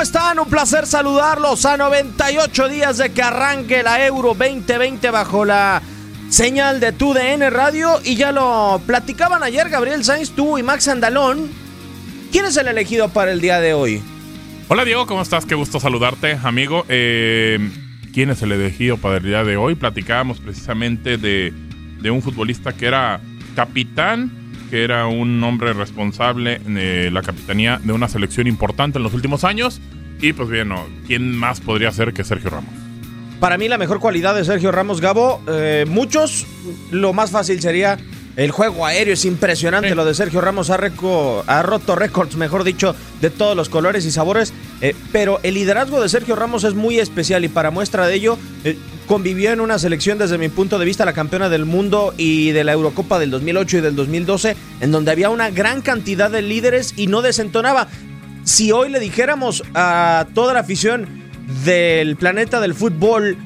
¿Cómo están? Un placer saludarlos a 98 días de que arranque la Euro 2020 bajo la señal de TUDN Radio. Y ya lo platicaban ayer Gabriel Sainz, tú y Max Andalón. ¿Quién es el elegido para el día de hoy? Hola Diego, ¿cómo estás? Qué gusto saludarte, amigo. Eh, ¿Quién es el elegido para el día de hoy? Platicábamos precisamente de, de un futbolista que era capitán que era un hombre responsable de la capitanía de una selección importante en los últimos años. Y pues bien, ¿quién más podría ser que Sergio Ramos? Para mí la mejor cualidad de Sergio Ramos Gabo, eh, muchos, lo más fácil sería el juego aéreo, es impresionante lo de Sergio Ramos, ha, ha roto récords, mejor dicho, de todos los colores y sabores, eh, pero el liderazgo de Sergio Ramos es muy especial y para muestra de ello, eh, convivió en una selección desde mi punto de vista la campeona del mundo y de la Eurocopa del 2008 y del 2012, en donde había una gran cantidad de líderes y no desentonaba. Si hoy le dijéramos a toda la afición del planeta del fútbol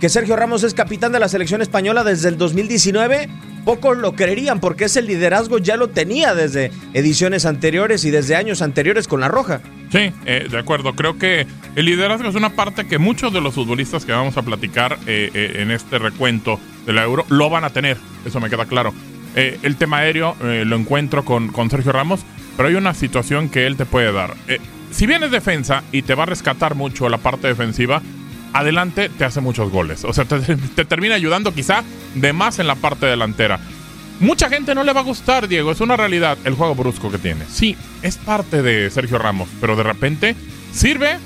que Sergio Ramos es capitán de la selección española desde el 2019, pocos lo creerían porque ese liderazgo ya lo tenía desde ediciones anteriores y desde años anteriores con la Roja. Sí, eh, de acuerdo. Creo que el liderazgo es una parte que muchos de los futbolistas que vamos a platicar eh, eh, en este recuento de la Euro lo van a tener. Eso me queda claro. el tema aéreo lo encuentro con, con, Sergio Ramos, pero hay una situación que él te puede dar. si bien es defensa y te va a rescatar mucho la parte defensiva, adelante te hace muchos goles. O sea, te, termina ayudando quizá de más en la parte delantera. Mucha gente no le va a gustar, Diego, es una realidad el juego brusco que tiene. Sí, es parte de Sergio Ramos, pero de repente sirve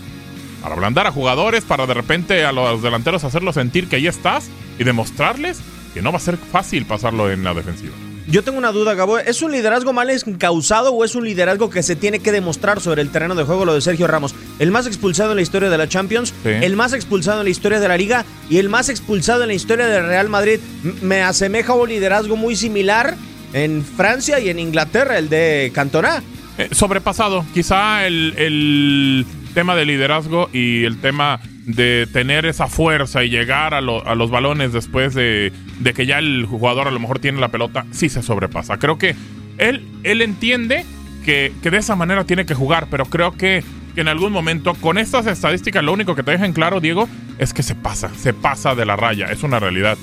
para ablandar a jugadores, para de repente a los delanteros hacerlos sentir que ahí estás y demostrarles que no va a ser fácil pasarlo en la defensiva. Yo tengo una duda, Gabo. ¿Es un liderazgo mal encausado o es un liderazgo que se tiene que demostrar sobre el terreno de juego lo de Sergio Ramos? El más expulsado en la historia de la Champions, el más expulsado en la historia de la Liga y el más expulsado en la historia del Real Madrid. Me asemeja a un liderazgo muy similar en Francia y en Inglaterra, el de Cantona. Eh, sobrepasado. Quizá el, el tema de liderazgo y el tema de tener esa fuerza y llegar a, los balones después de, que ya el jugador a lo mejor tiene la pelota, sí se sobrepasa. Creo que él, él entiende que, de esa manera tiene que jugar, pero creo que, que, en algún momento con estas estadísticas lo único que te dejan claro, Diego, es que se pasa, se pasa de la raya, es una realidad.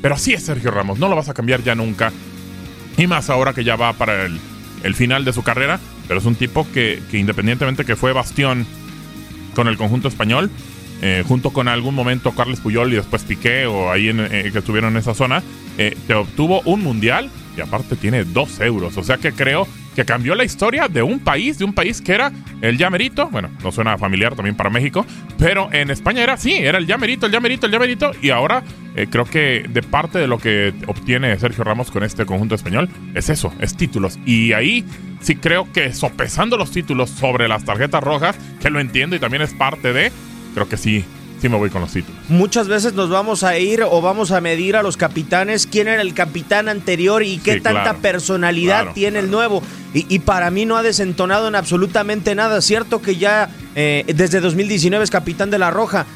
Pero así es Sergio Ramos, no lo vas a cambiar ya nunca. Y más ahora que ya va para el, el final de su carrera, pero es un tipo que, que independientemente que fue bastión con el conjunto español, eh, junto con algún momento Carles Puyol y después Piqué o ahí en, eh, que estuvieron en esa zona, eh, te obtuvo un mundial y aparte tiene dos euros. O sea que creo que cambió la historia de un país, de un país que era el llamerito, bueno, no suena familiar también para México, pero en España era sí, era el llamerito, el llamerito, el llamerito, y ahora creo que de parte de lo que obtiene Sergio Ramos con este conjunto español es eso, es títulos. Y ahí sí creo que sopesando los títulos sobre las tarjetas rojas, que lo entiendo y también es parte de, creo que sí, sí me voy con los títulos. Muchas veces nos vamos a ir o vamos a medir a los capitanes quién era el capitán anterior y qué tanta personalidad tiene el nuevo. Y, para mí no ha desentonado en absolutamente nada. Cierto que ya eh, desde 2019 es capitán de la Roja.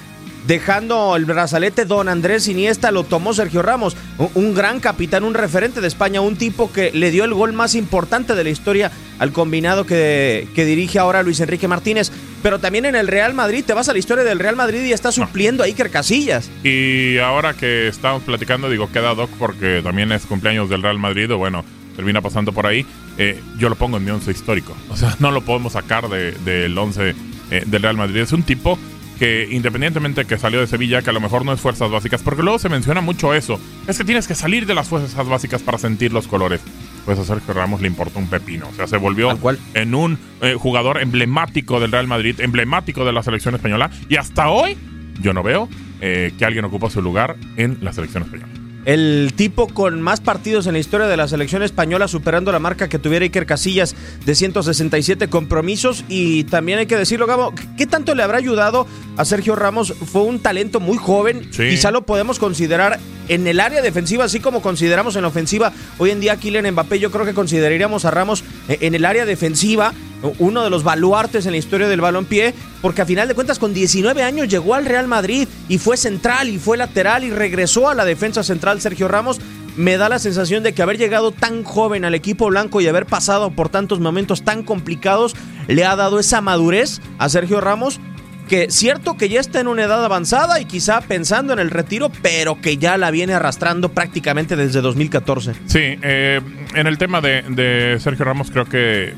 Dejando el brazalete, don Andrés Iniesta lo tomó Sergio Ramos, un gran capitán, un referente de España, un tipo que le dio el gol más importante de la historia al combinado que, que dirige ahora Luis Enrique Martínez pero también en el Real Madrid. Te vas a la historia del Real Madrid y está supliendo a Iker Casillas. Y ahora que estamos platicando, digo, queda Doc porque también es cumpleaños del Real Madrid, o bueno, termina pasando por ahí. Eh, yo lo pongo en mi once histórico. O sea, no lo podemos sacar del de, once eh, del Real Madrid. Es un tipo que independientemente que salió de Sevilla, que a lo mejor no es fuerzas básicas, porque luego se menciona mucho eso, es que tienes que salir de las fuerzas básicas para sentir los colores pues a Sergio Ramos le importa un pepino. O sea, se volvió en un eh, jugador emblemático del Real Madrid, emblemático de la selección española. Y hasta hoy yo no veo eh, que alguien ocupe su lugar en la selección española. El tipo con más partidos en la historia de la selección española, superando la marca que tuviera Iker Casillas de 167 compromisos. Y también hay que decirlo, Gabo, ¿qué tanto le habrá ayudado a Sergio Ramos? Fue un talento muy joven. Quizá lo podemos considerar en el área defensiva, así como consideramos en la ofensiva. Hoy en día, Kylian Mbappé, yo creo que consideraríamos a Ramos eh, en el área defensiva uno de los baluartes en la historia del balompié, porque a final de cuentas con 19 años llegó al Real Madrid y fue central y fue lateral y regresó a la defensa central Sergio Ramos. Me da la sensación de que haber llegado tan joven al equipo blanco y haber pasado por tantos momentos tan complicados le ha dado esa madurez a Sergio Ramos que cierto que ya está en una edad avanzada y quizá pensando en el retiro, pero que ya la viene arrastrando prácticamente desde 2014. Sí, eh, en el tema de, de, Sergio Ramos creo que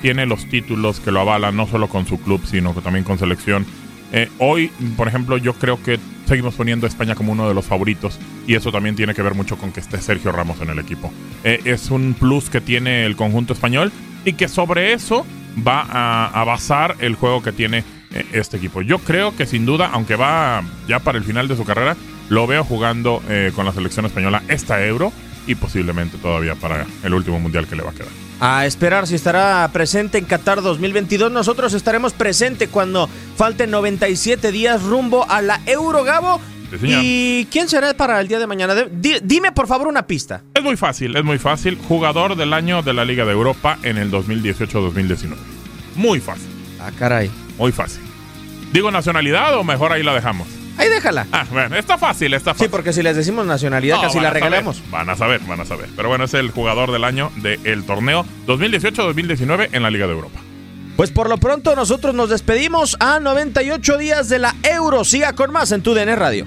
tiene los títulos que lo avalan, no solo con su club, sino también con selección. Eh, hoy, por ejemplo, yo creo que seguimos poniendo a España como uno de los favoritos y eso también tiene que ver mucho con que esté Sergio Ramos en el equipo. Eh, es un plus que tiene el conjunto español y que sobre eso va a, basar el juego que tiene eh, este equipo. Yo creo que sin duda, aunque va ya para el final de su carrera, lo veo jugando con la selección española esta Euro y posiblemente todavía para el último mundial que le va a quedar. A esperar si estará presente en Qatar 2022. Nosotros estaremos presente cuando falten 97 días rumbo a la Euro Gabo. ¿Y quién será para el día de mañana? Dime por favor una pista. Es muy fácil, es muy fácil. Jugador del año de la Liga de Europa en el 2018-2019. Muy fácil. Ah, caray. Muy fácil. ¿Digo nacionalidad o mejor ahí la dejamos? Ahí déjala. Ah, bueno, está fácil, está fácil. Sí, porque si les decimos nacionalidad, casi la regalamos. Van a saber, van a saber. Pero bueno, es el jugador del año del torneo 2018-2019 en la Liga de Europa. Pues por lo pronto nosotros nos despedimos a 98 días de la Euro. Siga con más en tu DN Radio.